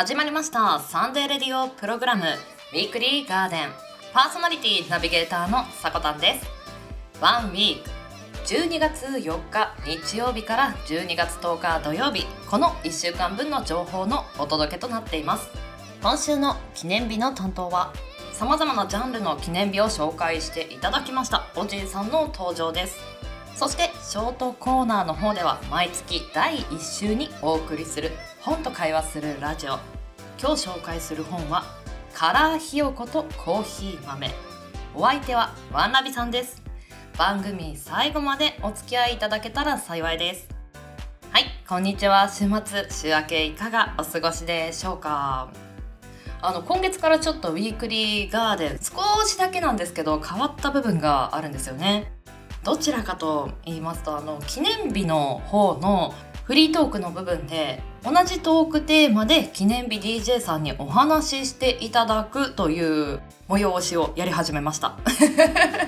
始まりました。サンデーレディオプログラム。ウィークリーガーデン。パーソナリティナビゲーターのさこたんです。ワンウィーク。12月4日日曜日から12月10日土曜日。この1週間分の情報のお届けとなっています。今週の記念日の担当は様々なジャンルの記念日を紹介していただきました。おじいさんの登場です。そしてショートコーナーの方では毎月第1週にお送りする本と会話するラジオ。今日紹介する本はカラーひよことコーヒー豆。お相手はワンナビさんです。番組最後までお付き合いいただけたら幸いです。はいこんにちは。週末週明けいかがお過ごしでしょうか。あの今月からちょっとウィークリーガーデン少しだけなんですけど変わった部分があるんですよね。どちらかと言いますとあの記念日の方のフリートークの部分で同じトークテーマで記念日 DJ さんにお話ししていただくという催しをやり始めました。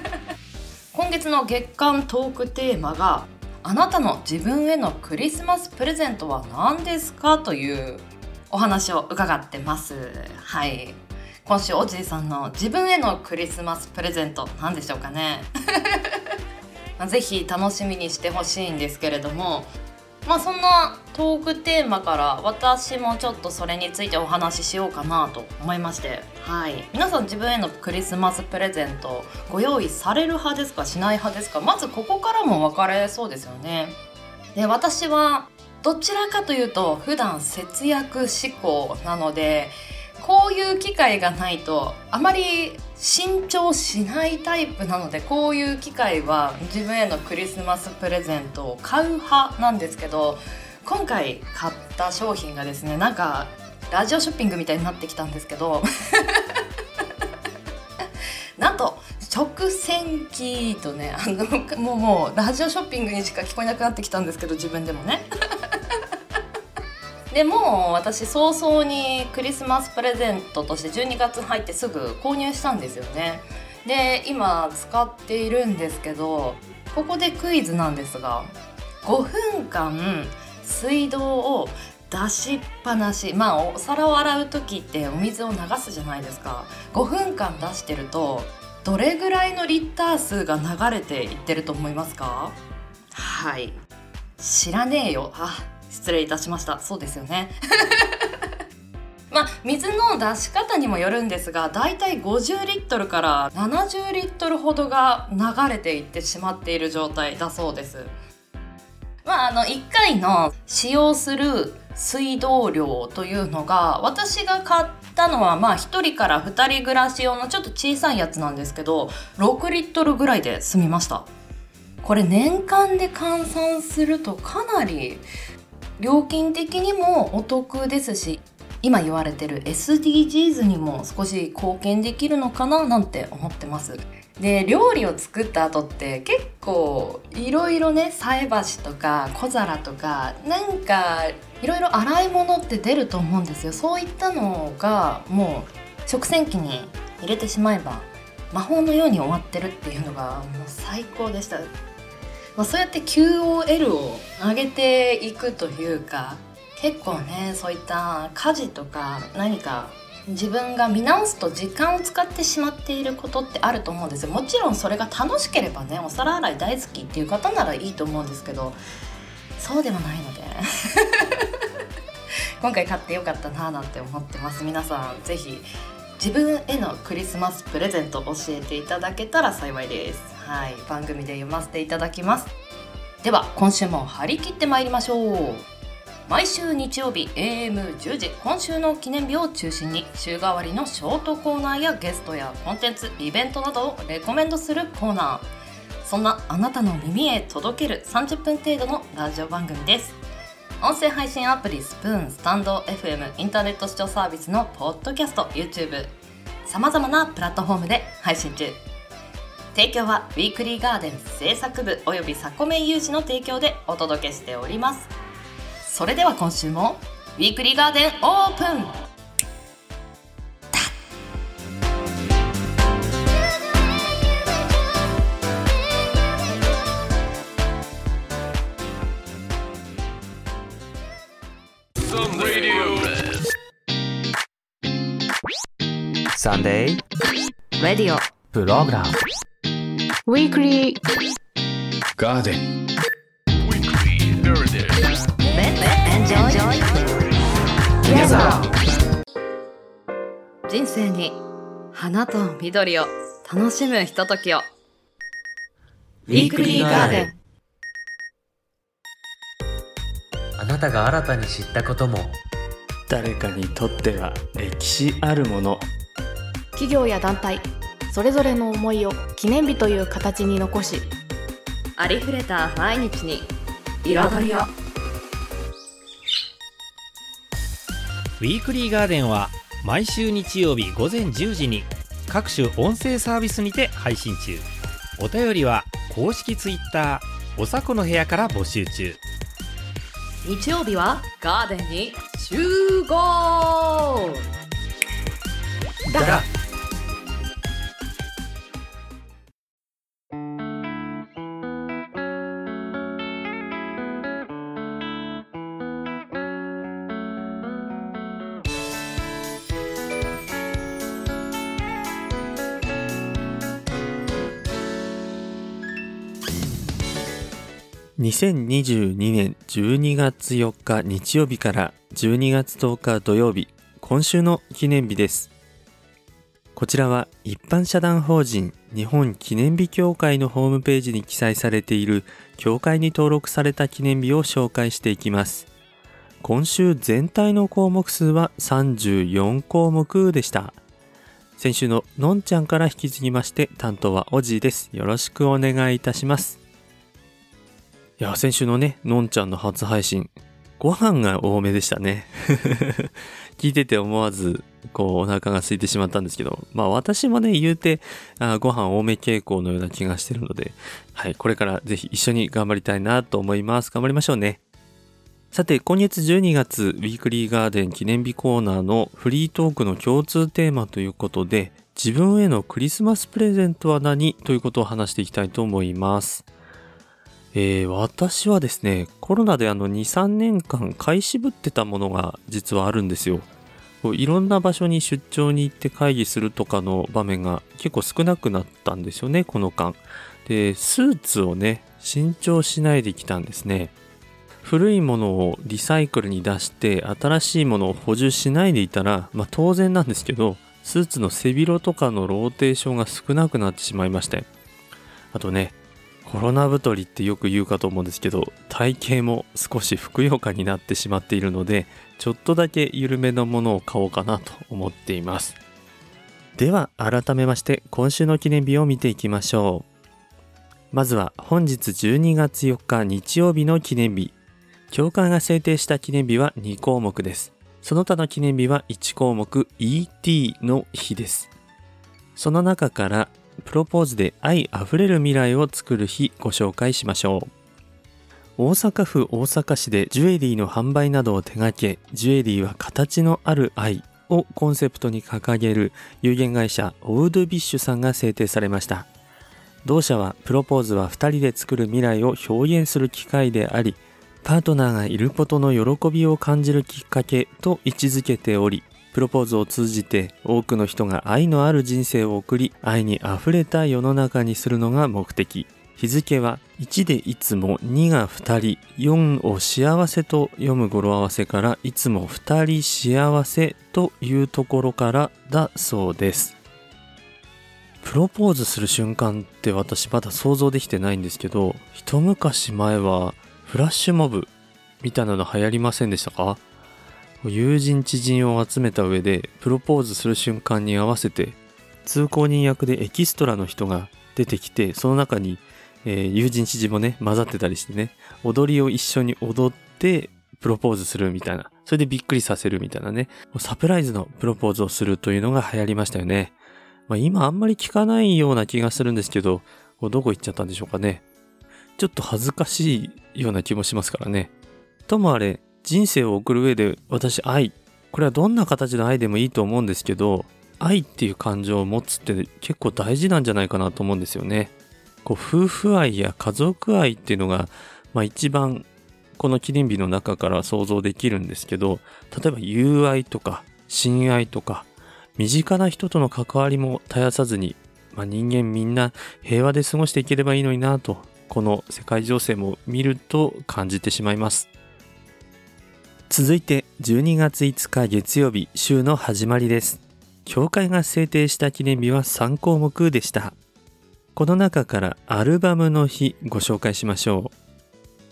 今月の月間トークテーマがあなたの自分へのクリスマスプレゼントは何ですかというお話を伺ってます。はい。今週おじいさんの自分へのクリスマスプレゼント何でしょうかね。ぜひ楽しみにしてほしいんですけれどもまあそんなトークテーマから私もちょっとそれについてお話ししようかなと思いまして。はい。皆さん自分へのクリスマスプレゼントご用意される派ですかしない派ですか？まずここからも分かれそうですよね。で私はどちらかというと普段節約志向なのでこういう機会がないとあまり新調しないタイプなのでこういう機会は自分へのクリスマスプレゼントを買う派なんですけど今回買った商品がですねなんかラジオショッピングみたいになってきたんですけど なんと食洗機とねあのもうもうラジオショッピングにしか聞こえなくなってきたんですけど自分でもね。でもう私早々にクリスマスプレゼントとして12月入ってすぐ購入したんですよね。で今使っているんですけどここでクイズなんですが5分間水道を出しっぱなしまあお皿を洗う時ってお水を流すじゃないですか。5分間出してるとどれぐらいのリッター数が流れていってると思いますか？はい。知らねえよ。あ失礼いたしました。そうですよね。まあ水の出し方にもよるんですがだいたい50リットルから70リットルほどが流れていってしまっている状態だそうです。まああの1回の使用する水道量というのが私が買ったのはまあ1人から2人暮らし用のちょっと小さいやつなんですけど6リットルぐらいで済みました。これ年間で換算するとかなり料金的にもお得ですし今言われてる SDGs にも少し貢献できるのかななんて思ってます。で料理を作った後って結構いろいろね菜箸とか小皿とかなんかいろいろ洗い物って出ると思うんですよ。そういったのがもう食洗機に入れてしまえば魔法のように終わってるっていうのがもう最高でした。まあ、そうやって QOL を上げていくというか結構ねそういった家事とか何か自分が見直すと時間を使ってしまっていることってあると思うんですよ。もちろんそれが楽しければねお皿洗い大好きっていう方ならいいと思うんですけどそうではないので。今回買ってよかったななんて思ってます。皆さん是非自分へのクリスマスプレゼント教えていただけたら幸いです。はい番組で読ませていただきます。では今週も張り切ってまいりましょう。毎週日曜日 AM10 時今週の記念日を中心に週替わりのショートコーナーやゲストやコンテンツイベントなどをレコメンドするコーナー。そんなあなたの耳へ届ける30分程度のラジオ番組です。音声配信アプリスプーンスタンド FM インターネット視聴サービスのポッドキャスト YouTube さまざまなプラットフォームで配信中。提供はウィークリーガーデン制作部およびサコメイ有志の提供でお届けしております。それでは今週もウィークリーガーデンオープン。Sunday Radio. プログラム Weekly Garden. Enjoy Together 人生に花と緑を楽しむひとときを。Weekly Garden. あなたが新たに知ったことも。誰かにとっては歴史あるもの。企業や団体それぞれの思いを記念日という形に残しありふれた毎日に彩りを。ウィークリーガーデンは毎週日曜日午前10時に各種音声サービスにて配信中。お便りは公式ツイッターおさこの部屋から募集中。日曜日はガーデンに集合。だ2022年12月4日日曜日から12月10日土曜日今週の記念日です。こちらは一般社団法人日本記念日協会のホームページに記載されている協会に登録された記念日を紹介していきます。今週全体の項目数は34項目でした。先週ののんちゃんから引き継ぎまして担当はおじいです。よろしくお願いいたします。いや、先週のね、のんちゃんの初配信、ご飯が多めでしたね。聞いてて思わず、こう、お腹が空いてしまったんですけど、まあ私もね、言うて、あご飯多め傾向のような気がしてるので、はい、これからぜひ一緒に頑張りたいなと思います。頑張りましょうね。さて、今月12月、ウィークリーガーデン記念日コーナーのフリートークの共通テーマということで、自分へのクリスマスプレゼントは何？ということを話していきたいと思います。えー私はですね、コロナであの2、3年間買い渋ってたものが実はあるんですよ。いろんな場所に出張に行って会議するとかの場面が結構少なくなったんですよね、この間。で、スーツをね、新調しないできたんですね。古いものをリサイクルに出して新しいものを補充しないでいたら、まあ当然なんですけど、スーツの背広とかのローテーションが少なくなってしまいまして。あとね、コロナ太りってよく言うかと思うんですけど体型も少しふくよかになってしまっているのでちょっとだけ緩めのものを買おうかなと思っています。では改めまして今週の記念日を見ていきましょう。まずは本日12月4日日曜日の記念日。教会が制定した記念日は2項目です。その他の記念日は1項目 ET の日です。その中からプロポーズで愛あふれる未来を作る日ご紹介しましょう。大阪府大阪市でジュエリーの販売などを手掛けジュエリーは形のある愛をコンセプトに掲げる有限会社オウドビッシュさんが制定されました。同社はプロポーズは2人で作る未来を表現する機会でありパートナーがいることの喜びを感じるきっかけと位置づけておりプロポーズを通じて多くの人が愛のある人生を送り愛にあふれた世の中にするのが目的。日付は1でいつも2が2人4を幸せと読む語呂合わせからいつも2人幸せというところからだそうです。プロポーズする瞬間って私まだ想像できてないんですけど一昔前はフラッシュモブみたいなの流行りませんでしたか？友人知人を集めた上でプロポーズする瞬間に合わせて通行人役でエキストラの人が出てきてその中に、えー友人知人もね混ざってたりしてね踊りを一緒に踊ってプロポーズするみたいな。それでびっくりさせるみたいなね。サプライズのプロポーズをするというのが流行りましたよね、まあ、今あんまり聞かないような気がするんですけどどこ行っちゃったんでしょうかね。ちょっと恥ずかしいような気もしますからね。ともあれ人生を送る上で私愛。これはどんな形の愛でもいいと思うんですけど愛っていう感情を持つって結構大事なんじゃないかなと思うんですよね。こう夫婦愛や家族愛っていうのが、まあ、一番この記念日の中から想像できるんですけど例えば友愛とか親愛とか身近な人との関わりも絶やさずに、まあ、人間みんな平和で過ごしていければいいのになとこの世界情勢も見ると感じてしまいます。続いて12月5日月曜日週の始まりです。教会が制定した記念日は3項目でした。この中からアルバムの日ご紹介しましょ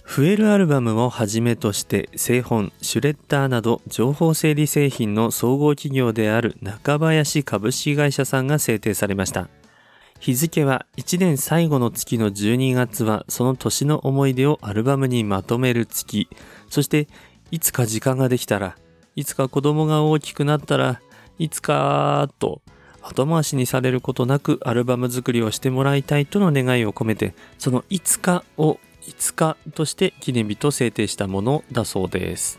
う。増えるアルバムをはじめとして製本、シュレッダーなど情報整理製品の総合企業である中林株式会社さんが制定されました。日付は1年最後の月の12月はその年の思い出をアルバムにまとめる月、そしていつか時間ができたら、いつか子供が大きくなったら、いつかと後回しにされることなくアルバム作りをしてもらいたいとの願いを込めて、そのいつかを5日として記念日と制定したものだそうです。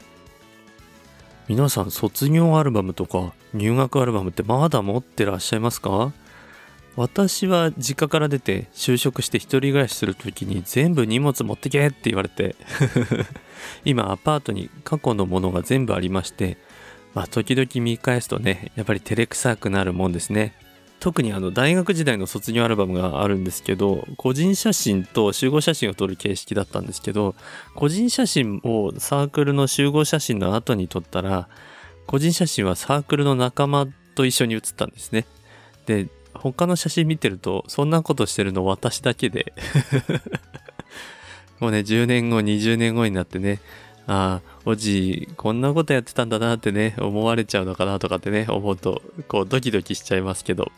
皆さん卒業アルバムとか入学アルバムってまだ持ってらっしゃいますか？私は実家から出て就職して一人暮らしする時に全部荷物持ってけって言われて。今アパートに過去のものが全部ありましてまあ時々見返すとねやっぱり照れくさくなるもんですね。特にあの大学時代の卒業アルバムがあるんですけど個人写真と集合写真を撮る形式だったんですけど個人写真をサークルの集合写真の後に撮ったら個人写真はサークルの仲間と一緒に写ったんですね。で他の写真見てるとそんなことしてるの私だけで。もうね10年後20年後になってねああ、おじい、こんなことやってたんだなってね、思われちゃうのかなとかってね、思うと、こう、ドキドキしちゃいますけど。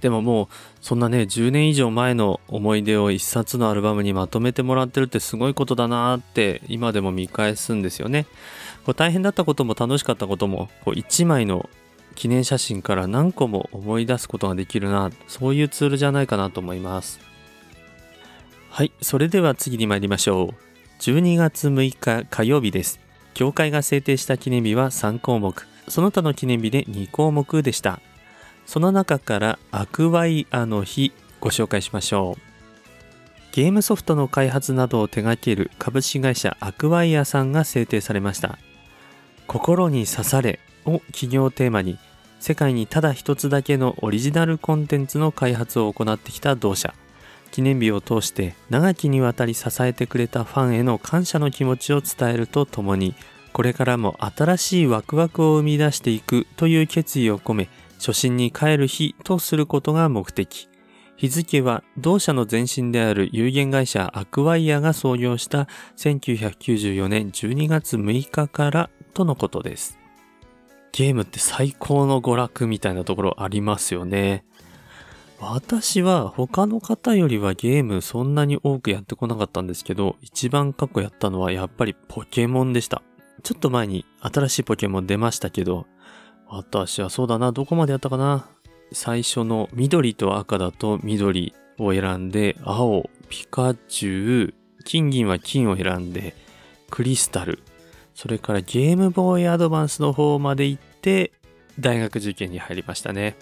でももうそんなね10年以上前の思い出を一冊のアルバムにまとめてもらってるってすごいことだなって今でも見返すんですよね。こう大変だったことも楽しかったこともこう1枚の記念写真から何個も思い出すことができるなそういうツールじゃないかなと思います。はいそれでは次に参りましょう。12月6日火曜日です。教会が制定した記念日は3項目その他の記念日で2項目でした。その中からアクワイアの日ご紹介しましょう。ゲームソフトの開発などを手掛ける株式会社アクワイアさんが制定されました。心に刺されを企業テーマに世界にただ一つだけのオリジナルコンテンツの開発を行ってきた同社。記念日を通して長きにわたり支えてくれたファンへの感謝の気持ちを伝えるとともにこれからも新しいワクワクを生み出していくという決意を込め初心に帰る日とすることが目的。日付は同社の前身である有限会社アクワイアが創業した1994年12月6日からとのことです。ゲームって最高の娯楽みたいなところありますよね。私は他の方よりはゲームそんなに多くやってこなかったんですけど、一番過去やったのはやっぱりポケモンでした。ちょっと前に新しいポケモン出ましたけど、私はそうだな、どこまでやったかな。最初の緑と赤だと緑を選んで、青、ピカチュウ、金銀は金を選んで、クリスタル、それからゲームボーイアドバンスの方まで行って、大学受験に入りましたね。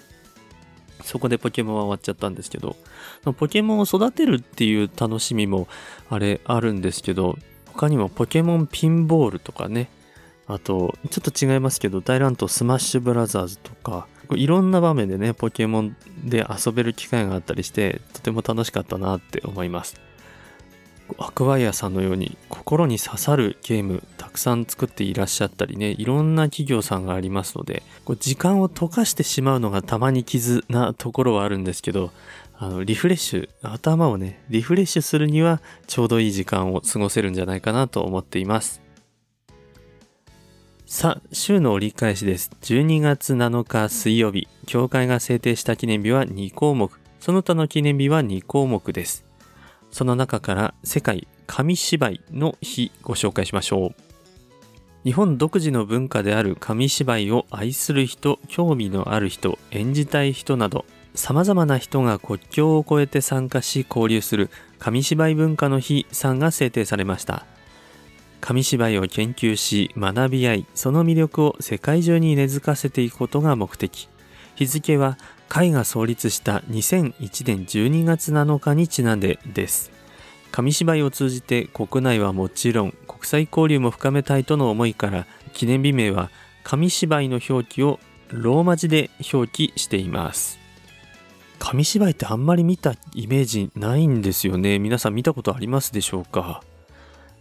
そこでポケモンは終わっちゃったんですけど、ポケモンを育てるっていう楽しみもあれあるんですけど、他にもポケモンピンボールとかね、あと、ちょっと違いますけど、大乱闘スマッシュブラザーズとか、いろんな場面でね、ポケモンで遊べる機会があったりして、とても楽しかったなって思います。アクワイアさんのように心に刺さるゲームたくさん作っていらっしゃったりね、いろんな企業さんがありますので、こう時間を溶かしてしまうのがたまに傷なところはあるんですけど、あのリフレッシュ、頭をね、リフレッシュするにはちょうどいい時間を過ごせるんじゃないかなと思っています。さあ、週の折り返しです。12月7日水曜日、教会が制定した記念日は2項目、その他の記念日は2項目です。その中から世界紙芝居の日ご紹介しましょう。日本独自の文化である紙芝居を愛する人、興味のある人、演じたい人など、様々な人が国境を越えて参加し交流する紙芝居文化の日さんが制定されました。紙芝居を研究し学び合いその魅力を世界中に根付かせていくことが目的日付は会が創立した2001年12月7日にちなんでです紙芝居を通じて国内はもちろん国際交流も深めたいとの思いから記念日名は紙芝居の表記をローマ字で表記しています。紙芝居ってあんまり見たイメージないんですよね。皆さん見たことありますでしょうか、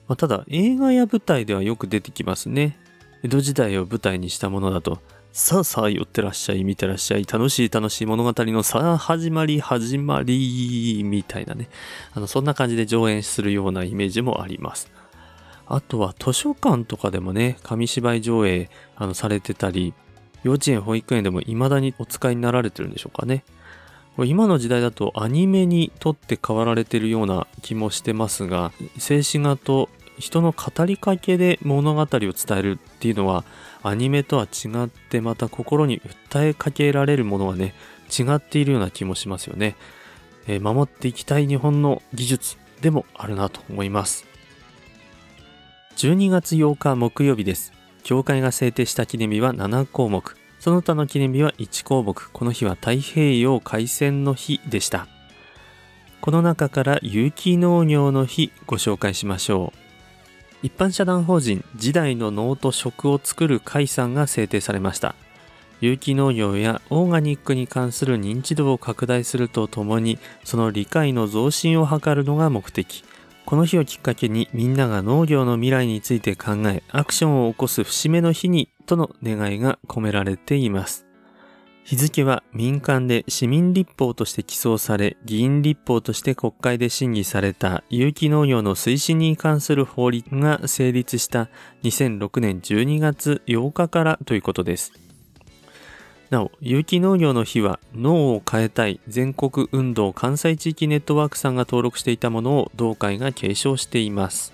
まあ、ただ映画や舞台ではよく出てきますね。江戸時代を舞台にしたものだと、さあさあ寄ってらっしゃい、見てらっしゃい、楽しい楽しい物語のさあ始まり始まり、みたいなね。あの、そんな感じで上演するようなイメージもあります。あとは図書館とかでもね、紙芝居上映あのされてたり、幼稚園、保育園でも未だにお使いになられてるんでしょうかね。今の時代だとアニメにとって変わられてるような気もしてますが、静止画と人の語りかけで物語を伝えるっていうのはアニメとは違ってまた心に訴えかけられるものはね、違っているような気もしますよね。えー守っていきたい日本の技術でもあるなと思います。12月8日木曜日です。教会が制定した記念日は7項目。その他の記念日は1項目。この日は太平洋海戦の日でした。この中から有機農業の日ご紹介しましょう。一般社団法人時代の農と食を作る会さんが制定されました。有機農業やオーガニックに関する認知度を拡大するとともに、その理解の増進を図るのが目的。この日をきっかけにみんなが農業の未来について考え、アクションを起こす節目の日にとの願いが込められています。日付は民間で市民立法として起草され、議員立法として国会で審議された有機農業の推進に関する法律が成立した2006年12月8日からということです。なお、有機農業の日は脳を変えたい全国運動関西地域ネットワークさんが登録していたものを同会が継承しています。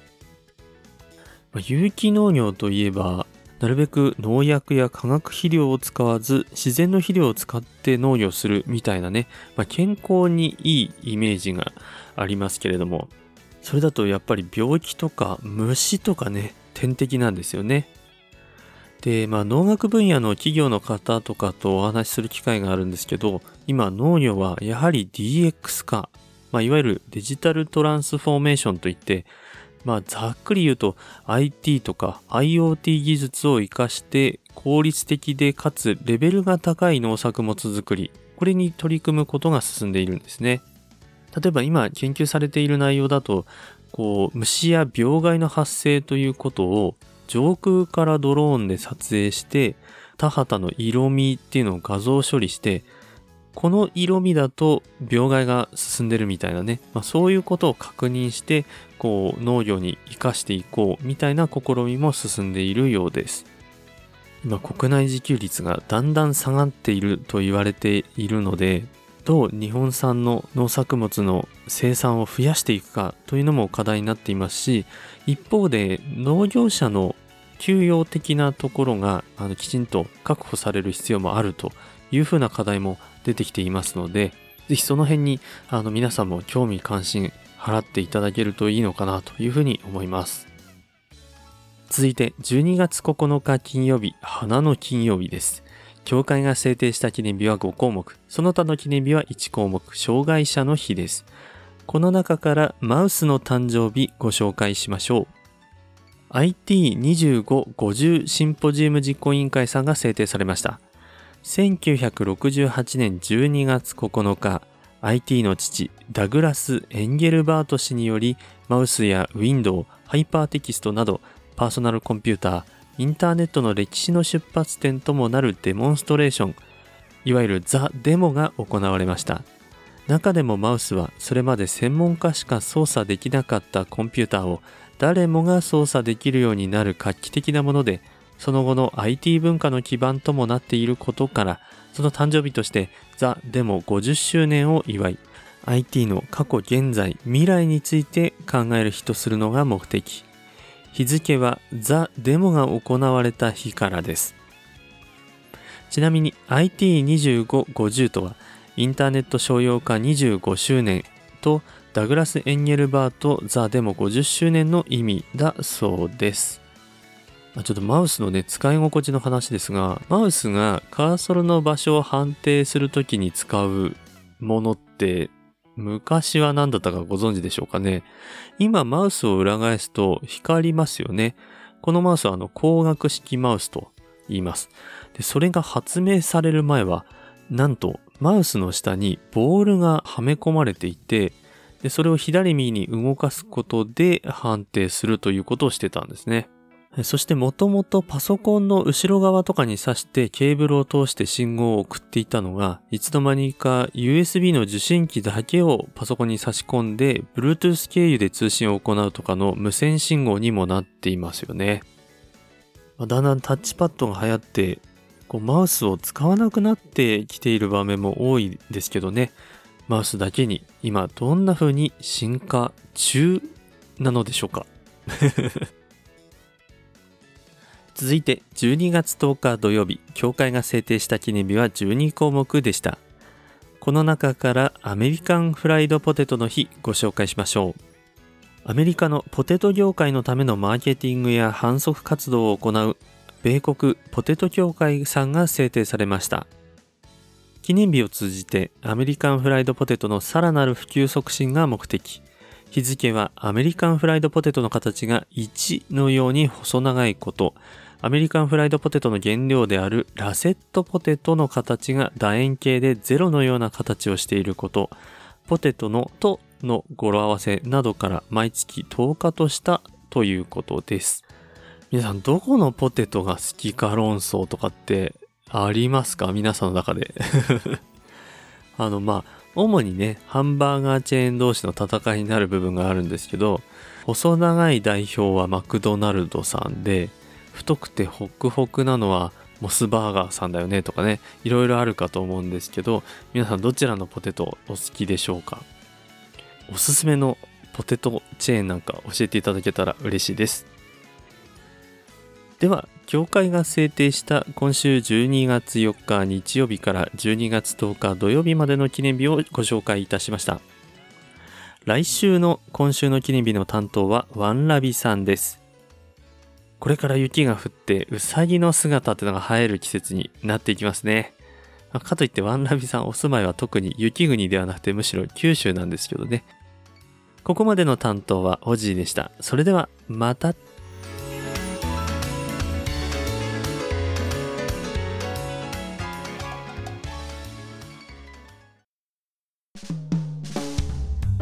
有機農業といえば、なるべく農薬や化学肥料を使わず自然の肥料を使って農業するみたいなね、まあ、健康にいいイメージがありますけれども、それだとやっぱり病気とか虫とかね、天敵なんですよね。で、まあ農学分野の企業の方とかとお話しする機会があるんですけど、今農業はやはり DX 化、まあいわゆるデジタルトランスフォーメーションといって、まあざっくり言うと IT とか IoT 技術を活かして効率的でかつレベルが高い農作物作り、これに取り組むことが進んでいるんですね。例えば今研究されている内容だと、こう虫や病害の発生ということを上空からドローンで撮影して田畑の色味っていうのを画像処理してこの色味だと病害が進んでるみたいなね、まあ、そういうことを確認してこう農業に生かしていこうみたいな試みも進んでいるようです。今国内自給率がだんだん下がっていると言われているのでどう日本産の農作物の生産を増やしていくかというのも課題になっていますし一方で農業者の休養的なところがあのきちんと確保される必要もあるというふうな課題も出てきていますのでぜひその辺にあの皆さんも興味関心払っていただけるといいのかなというふうに思います。続いて12月9日金曜日花の金曜日です。教会が制定した記念日は5項目。その他の記念日は1項目障害者の日です。この中からマウスの誕生日ご紹介しましょう。IT2550 シンポジウム実行委員会さんが制定されました。1968年12月9日、IT の父、ダグラス・エンゲルバート氏により、マウスやウィンドウ、ハイパーテキストなど、パーソナルコンピューター、インターネットの歴史の出発点ともなるデモンストレーション、いわゆるザ・デモが行われました。中でもマウスはそれまで専門家しか操作できなかったコンピューターを誰もが操作できるようになる画期的なもので、その後の IT 文化の基盤ともなっていることから、その誕生日としてザ・デモ50周年を祝い、IT の過去現在未来について考える日とするのが目的。日付はザ・デモが行われた日からです。ちなみに IT2550 とは、インターネット商用化25周年とダグラス・エンゲルバート・ザ・デモ50周年の意味だそうです。まちょっとマウスのね、使い心地の話ですが、マウスがカーソルの場所を判定するときに使うものって、昔は何だったかご存知でしょうかね。今マウスを裏返すと光りますよね。このマウスはあの光学式マウスと言います。で、それが発明される前は、なんとマウスの下にボールがはめ込まれていて、で、それを左右に動かすことで判定するということをしてたんですね。そしてもともとパソコンの後ろ側とかに挿してケーブルを通して信号を送っていたのが、いつの間にか USB の受信機だけをパソコンに差し込んで、Bluetooth 経由で通信を行うとかの無線信号にもなっていますよね。だんだんタッチパッドが流行って、こうマウスを使わなくなってきている場面も多いですけどね。マウスだけに今どんな風に進化中なのでしょうか続いて12月10日土曜日、協会が制定した記念日は12項目でした。この中からアメリカンフライドポテトの日ご紹介しましょう。アメリカのポテト業界のためのマーケティングや販促活動を行う米国ポテト協会さんが制定されました。記念日を通じてアメリカンフライドポテトのさらなる普及促進が目的。日付はアメリカンフライドポテトの形が1のように細長いこと。アメリカンフライドポテトの原料であるラセットポテトの形が楕円形でゼロのような形をしていること。ポテトのとの語呂合わせなどから毎月10日としたということです。皆さんどこのポテトが好きか論争とかってありますか？皆さんの中で。あのまあ、主にね、ハンバーガーチェーン同士の戦いになる部分があるんですけど、細長い代表はマクドナルドさんで、太くてホクホクなのはモスバーガーさんだよねとかね、いろいろあるかと思うんですけど、皆さんどちらのポテトお好きでしょうか？おすすめのポテトチェーンなんか教えていただけたら嬉しいです。では、協会が制定した今週12月4日日曜日から12月10日土曜日までの記念日をご紹介いたしました。来週の今週の記念日の担当はワンラビさんです。これから雪が降ってうさぎの姿ってのが生える季節になっていきますね。かといってワンラビさんお住まいは特に雪国ではなくてむしろ九州なんですけどね。ここまでの担当はオジーでした。それではまた。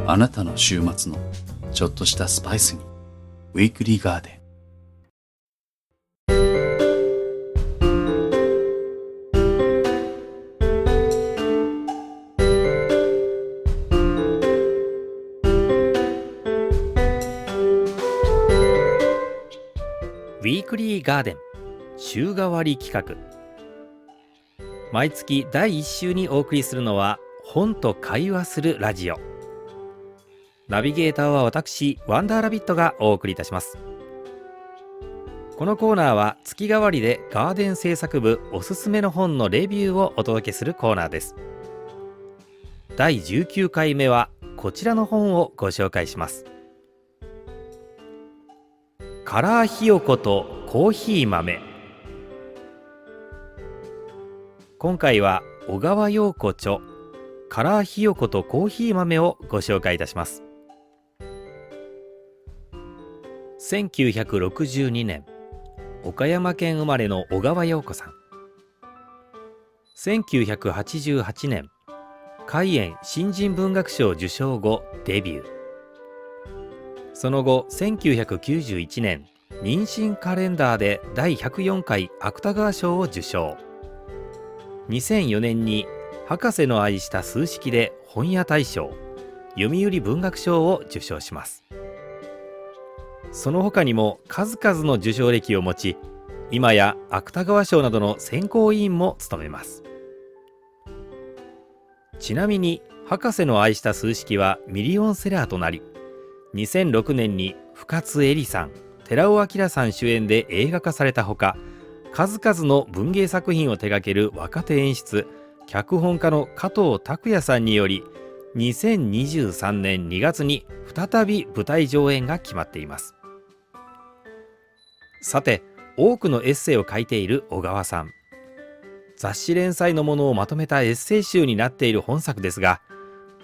あなたの週末のちょっとしたスパイスにウィークリーガーデンガーデン週替わり企画。毎月第1週にお送りするのは本と会話するラジオ。ナビゲーターは私ワンダーラビットがお送りいたします。このコーナーは月替わりでガーデン制作部おすすめの本のレビューをお届けするコーナーです。第19回目はこちらの本をご紹介します。カラーひよことコーヒー豆。今回は小川陽子著カラーひよことコーヒー豆をご紹介いたします。1962年岡山県生まれの小川陽子さん。1988年海燕新人文学賞受賞後デビュー。その後1991年妊娠カレンダーで第104回芥川賞を受賞。2004年に博士の愛した数式で本屋大賞読売文学賞を受賞します。その他にも数々の受賞歴を持ち今や芥川賞などの選考委員も務めます。ちなみに博士の愛した数式はミリオンセラーとなり2006年に深津絵里さん寺尾明さん主演で映画化されたほか数々の文芸作品を手掛ける若手演出脚本家の加藤拓也さんにより2023年2月に再び舞台上演が決まっています。さて多くのエッセイを書いている小川さん。雑誌連載のものをまとめたエッセイ集になっている本作ですが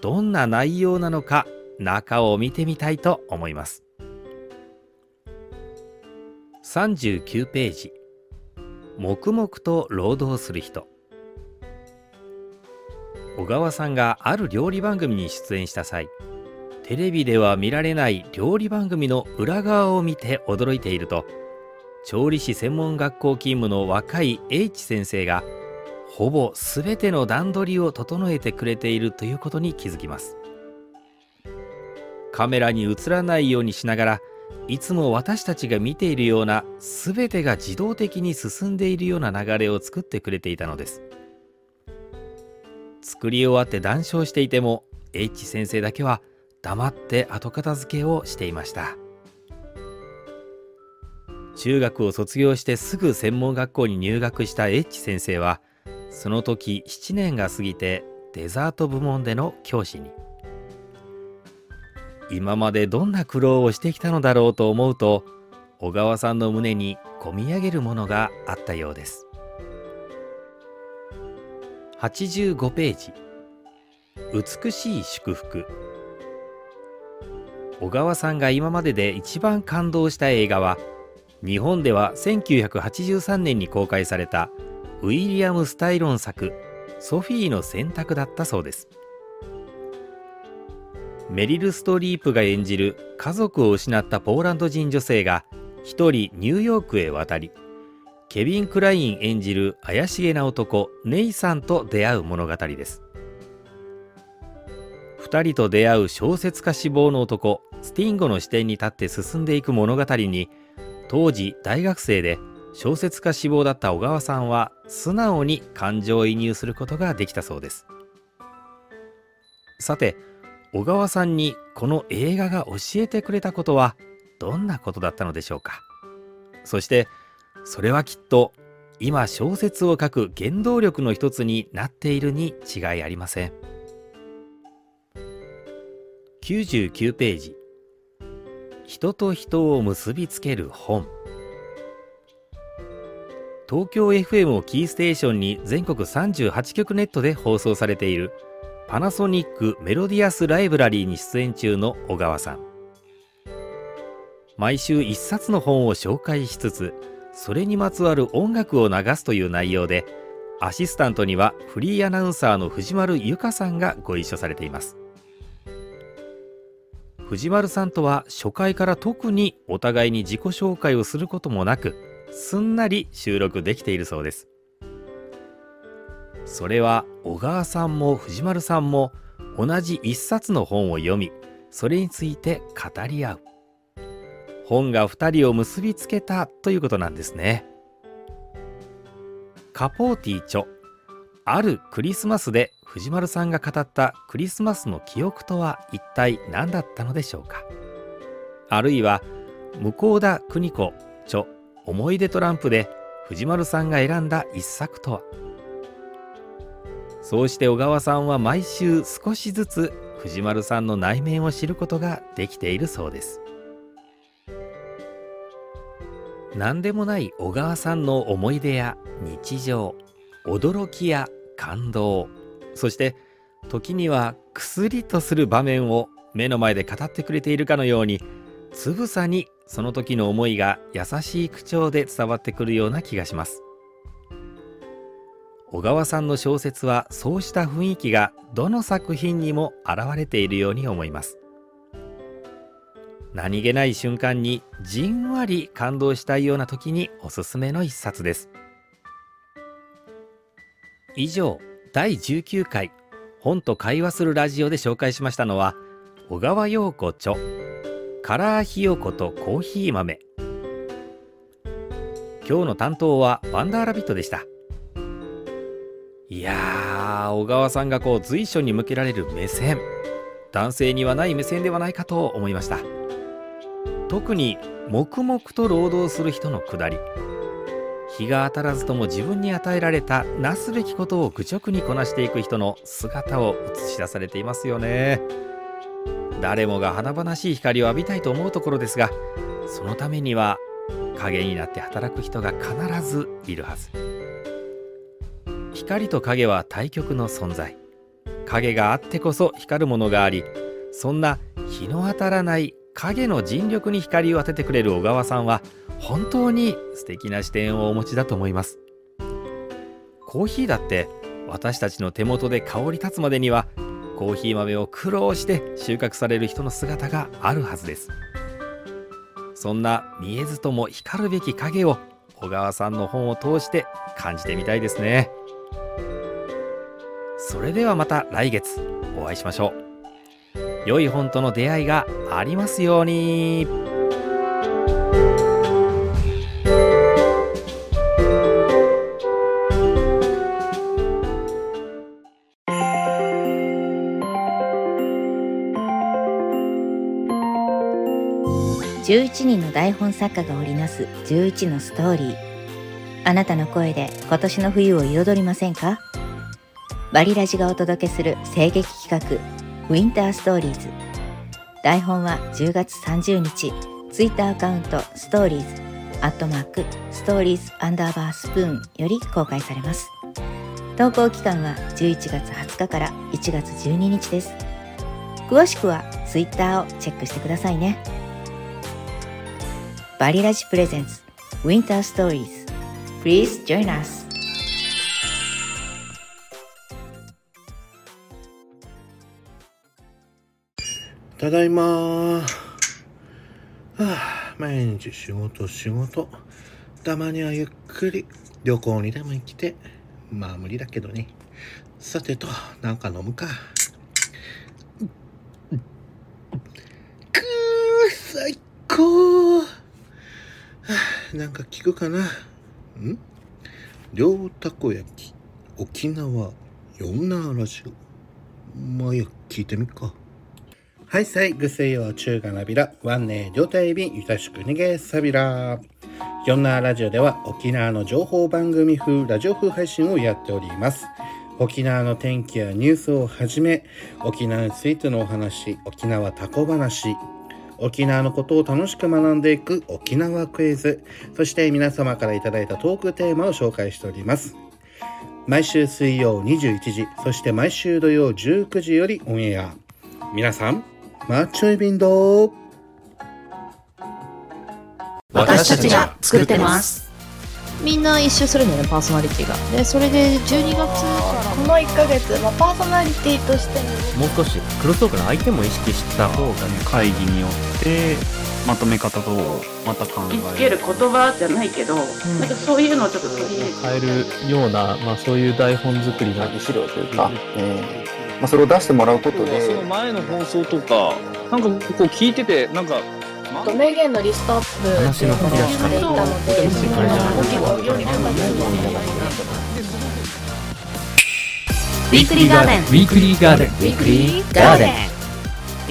どんな内容なのか中を見てみたいと思います。39ページ。黙々と労働する人。小川さんがある料理番組に出演した際テレビでは見られない料理番組の裏側を見て驚いていると調理師専門学校勤務の若い H 先生がほぼ全ての段取りを整えてくれているということに気づきます。カメラに映らないようにしながらいつも私たちが見ているような全てが自動的に進んでいるような流れを作ってくれていたのです。作り終わって談笑していても H 先生だけは黙って後片付けをしていました。中学を卒業してすぐ専門学校に入学した H 先生はその時7年が過ぎてデザート部門での教師に。今までどんな苦労をしてきたのだろうと思うと小川さんの胸にこみ上げるものがあったようです。85ページ。美しい祝福。小川さんが今までで一番感動した映画は日本では1983年に公開されたウィリアム・スタイロン作「ソフィーの選択」だったそうです。メリル・ストリープが演じる家族を失ったポーランド人女性が一人ニューヨークへ渡りケビン・クライン演じる怪しげな男ネイさんと出会う物語です。2人と出会う小説家志望の男スティンゴの視点に立って進んでいく物語に当時大学生で小説家志望だった小川さんは素直に感情移入することができたそうです。さて小川さんにこの映画が教えてくれたことはどんなことだったのでしょうか？そしてそれはきっと今小説を書く原動力の一つになっているに違いありません。99ページ。人と人を結びつける本。東京 FM をキーステーションに全国38局ネットで放送されているパナソニックメロディアスライブラリーに出演中の小川さん。毎週一冊の本を紹介しつつそれにまつわる音楽を流すという内容でアシスタントにはフリーアナウンサーの藤丸由香さんがご一緒されています。藤丸さんとは初回から特にお互いに自己紹介をすることもなくすんなり収録できているそうです。それは小川さんも藤丸さんも同じ一冊の本を読みそれについて語り合う。本が2人を結びつけたということなんですね。カポーティチョあるクリスマスで藤丸さんが語ったクリスマスの記憶とは一体何だったのでしょうか。あるいは向田邦子著思い出トランプで藤丸さんが選んだ一作とは。そうして小川さんは毎週少しずつ藤丸さんの内面を知ることができているそうです。何でもない小川さんの思い出や日常驚きや感動そして時には薬とする場面を目の前で語ってくれているかのようにつぶさにその時の思いが優しい口調で伝わってくるような気がします。小川さんの小説はそうした雰囲気がどの作品にも現れているように思います。何気ない瞬間にじんわり感動したいような時におすすめの一冊です。以上第19回本と会話するラジオで紹介しましたのは小川陽子著カラーひよことコーヒー豆。今日の担当はワンダーラビットでした。いやー小川さんがこう随所に向けられる目線。男性にはない目線ではないかと思いました。特に黙々と労働する人のくだり。日が当たらずとも自分に与えられたなすべきことを愚直にこなしていく人の姿を映し出されていますよね。誰もが華々しい光を浴びたいと思うところですがそのためには影になって働く人が必ずいるはず。光と影は対極の存在。影があってこそ光るものがありそんな日の当たらない影の尽力に光を当ててくれる小川さんは本当に素敵な視点をお持ちだと思います。コーヒーだって私たちの手元で香り立つまでにはコーヒー豆を苦労して収穫される人の姿があるはずです。そんな見えずとも光るべき影を小川さんの本を通して感じてみたいですね。それではまた来月お会いしましょう。良い本との出会いがありますように。11人の台本作家が織りなす11のストーリー。あなたの声で今年の冬を彩りませんか？バリラジがお届けする声劇企画ウィンターストーリーズ。台本は10月30日ツイッターアカウントストーリーズ。アットマークストーリーズアンダーバースプーンより公開されます。投稿期間は11月20日から1月12日です。詳しくはツイッターをチェックしてくださいね。バリラジプレゼンツ Winter Stories Please join us. ただいま。はあ、毎日仕事仕事。たまにはゆっくり旅行にでも行きて。まあ無理だけどね。さてと、なんか飲むか。くー、最高はあ、なんか聞くかな。ん？両たこ焼き、沖縄、四ナラジオ。まあや、聞いてみっか。はい、さい、ぐせよ、中華なびら、ワンネー、両体便、ゆたしくにげ、さびら。ヨンナーラジオでは沖縄の情報番組風、ラジオ風配信をやっております。沖縄の天気やニュースをはじめ、沖縄についてのお話、沖縄タコ話、沖縄のことを楽しく学んでいく沖縄クイズ、そして皆様からいただいたトークテーマを紹介しております。毎週水曜21時、そして毎週土曜19時よりオンエア。皆さん、マッチョイビンド。ー私たちが作ってます。みんな一周するんだよねパーソナリティが。でそれで12月からこの1ヶ月、まあ、パーソナリティとしてももう少しクロストークの相手も意識した方がね会議によってまとめ方とまた考えつける言葉じゃないけど、なんかそういうのをちょっと取り入れて。変えるような、まあ、そういう台本作りが資料というか、えーまあ、それを出してもらうことで。その前の放送とかなんかこう聞いててなんか名言のリストアップ話の振り出ししていたのウィークリーガーデン。ウィークリーガーデン。ウィークリーガーデン。ウ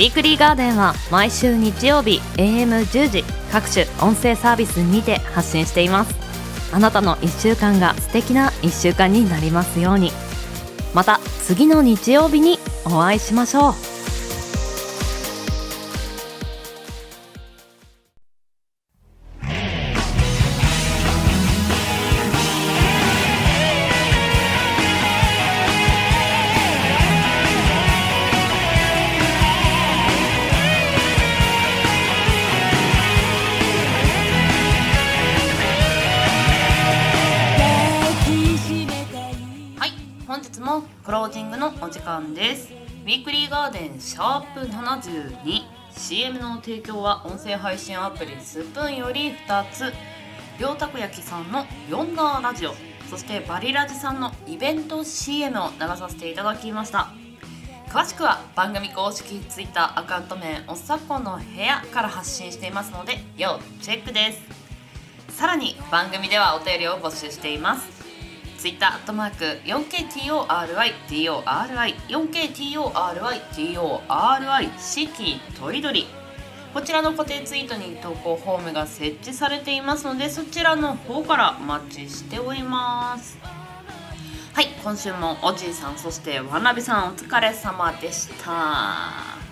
ィークリーガーデンは毎週日曜日 AM10 時各種音声サービスにて発信しています。あなたの1週間が素敵な1週間になりますようにまた次の日曜日にお会いしましょう。クリーガーデンシャープ 72CM の提供は音声配信アプリスプーンより2つ。両たこ焼きさんのヨンダーラジオ。そしてバリラジさんのイベント CM を流させていただきました。詳しくは番組公式 Twitter アカウント名おっさこの部屋から発信していますので要チェックです。さらに番組ではお便りを募集しています。ツイッターアットマーク 4KTORIDORI 4KTORIDORI 四季とりどりこちらの固定ツイートに投稿フォームが設置されていますのでそちらの方からお待ちしております。はい今週もおじいさんそしてわなびさんお疲れ様でした。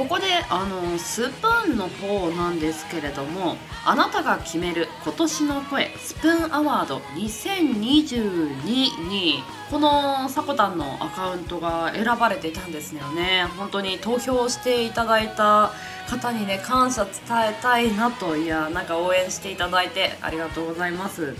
ここであのスプーンの方なんですけれどもあなたが決める今年の声スプーンアワード2022にこのサコタンのアカウントが選ばれていたんですよね。本当に投票していただいた方にね感謝伝えたいなといやなんか応援していただいてありがとうございます。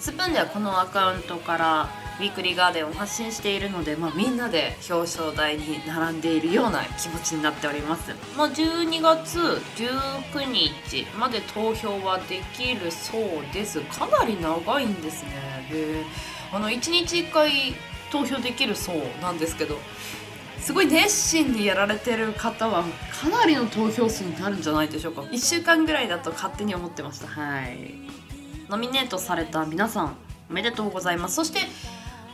スプーンではこのアカウントからウィークリーガーデンを発信しているので、まあ、みんなで表彰台に並んでいるような気持ちになっております、まあ、12月19日まで投票はできるそうです。かなり長いんですね。へあの1日1回投票できるそうなんですけどすごい熱心にやられてる方はかなりの投票数になるんじゃないでしょうか。1週間ぐらいだと勝手に思ってました。はい。ノミネートされた皆さんおめでとうございます。そして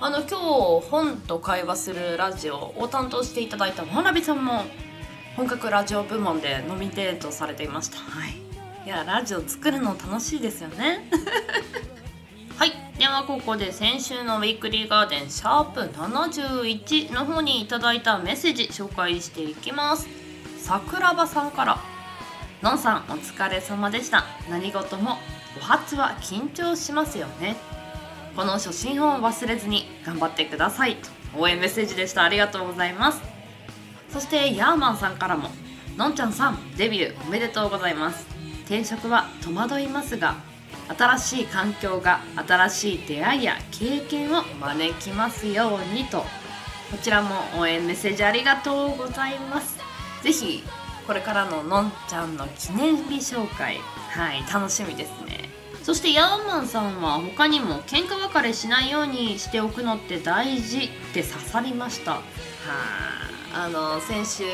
あの今日本と会話するラジオを担当していただいた花火さんも本格ラジオ部門でノミネートされていました。はい。いやラジオ作るの楽しいですよね。はい。ではここで先週のウィークリーガーデンシャープ71の方にいただいたメッセージ紹介していきます。桜庭さんから。のんさんお疲れ様でした。何事もお初は緊張しますよねこの初心を忘れずに頑張ってください。応援メッセージでした。ありがとうございます。そしてヤーマンさんからものんちゃんさんデビューおめでとうございます。転職は戸惑いますが新しい環境が新しい出会いや経験を招きますようにと。こちらも応援メッセージありがとうございます。是非これからののんちゃんの記念日紹介。はい楽しみですね。そしてヤーマンさんは他にも喧嘩別れしないようにしておくのって大事って刺さりました。はああの先週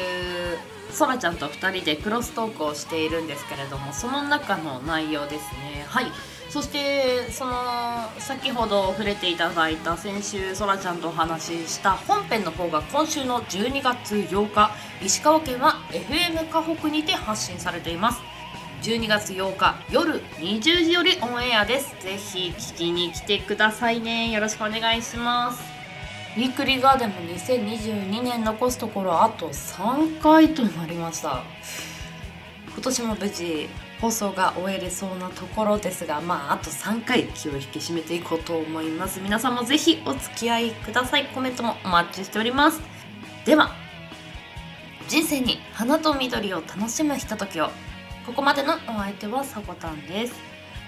そらちゃんと2人でクロストークをしているんですけれどもその中の内容ですね。はい。そしてその先ほど触れていただいた先週そらちゃんとお話しした本編の方が今週の12月8日石川県は FM 河北にて発信されています。12月8日夜20時よりオンエアです。ぜひ聞きに来てくださいね。よろしくお願いします。ウィークリーガーデンも2022年残すところあと3回となりました。今年も無事放送が終えれそうなところですがまああと3回気を引き締めていこうと思います。皆さんもぜひお付き合いください。コメントもお待ちしております。では人生に花と緑を楽しむひとときを。ここまでのお相手はさこたんです。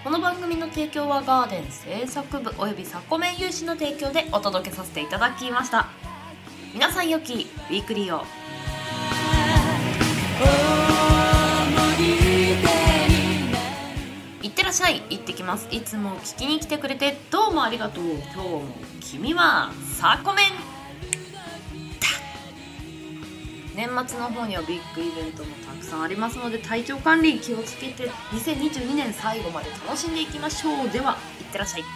この番組の提供はガーデン製作部およびサコメン有志の提供でお届けさせていただきました。皆さん良きウィークリーを。いってらっしゃい。行ってきます。いつも聞きに来てくれてどうもありがとう。今日も君はサコメン。年末の方にはビッグイベントもたくさんありますので体調管理気をつけて2022年最後まで楽しんでいきましょう。ではいってらっしゃい「